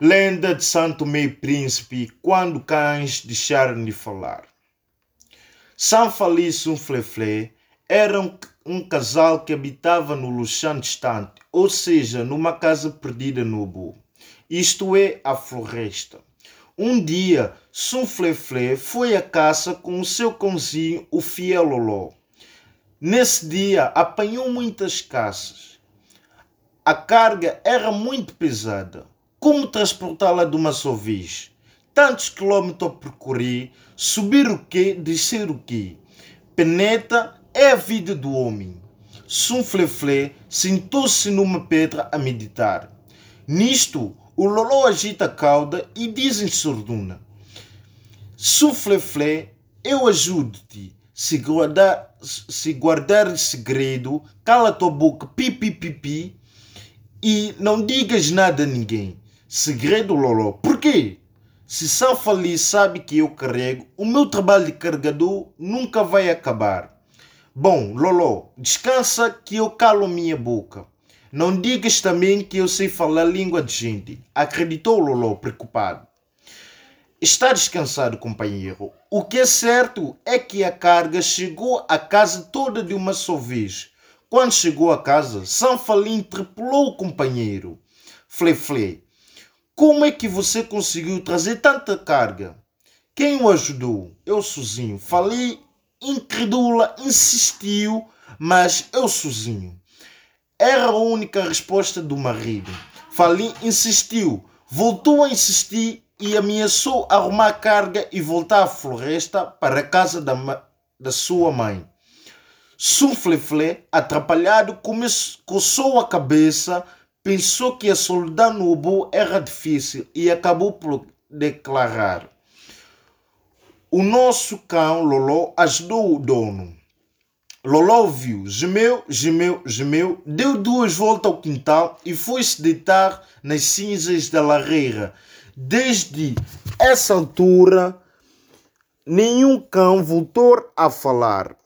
Lenda de Santo Meio Príncipe, quando cães deixaram de falar. São Feliz um Fleflé era um, casal que habitava no Luxão distante, ou seja, numa casa perdida no Bu, isto é, a floresta. Um dia, Sum Fleflé foi à caça com o seu cãozinho, o fiel. Nesse dia, apanhou muitas caças. A carga era muito pesada. Como transportá-la de uma só vez? Tantos quilómetros a percorrer, subir o quê, descer o quê? Peneta é a vida do homem. Sunfleflé sentou-se numa pedra a meditar. Nisto, o Loló agita a cauda e diz em sorduna: Sunfleflé, eu ajudo-te. Se guardar, se guardar segredo, cala tua boca, pipi pipi, e não digas nada a ninguém. Segredo, Loló. Por quê? Se São Feliz sabe que eu carrego, o meu trabalho de carregador nunca vai acabar. Bom, Loló, descansa que eu calo minha boca. Não digas também que eu sei falar língua de gente. Acreditou Loló, preocupado. Está descansado, companheiro. O que é certo é que a carga chegou à casa toda de uma só vez. Quando chegou à casa, São Falim tripulou o companheiro. Fle-fle, como é que você conseguiu trazer tanta carga? Quem o ajudou? Eu sozinho. Falei, incrédula, insistiu, mas eu sozinho. Era a única resposta do marido. Falei, insistiu, voltou a insistir e ameaçou arrumar carga e voltar à floresta para a casa da, da sua mãe. Sunflefle, atrapalhado, coçou a cabeça, pensou que a solidão no Ubu era difícil e acabou por declarar: O nosso cão Loló ajudou o dono. Loló viu, gemeu, gemeu, gemeu, deu duas voltas ao quintal e foi se deitar nas cinzas da lareira. Desde essa altura, nenhum cão voltou a falar.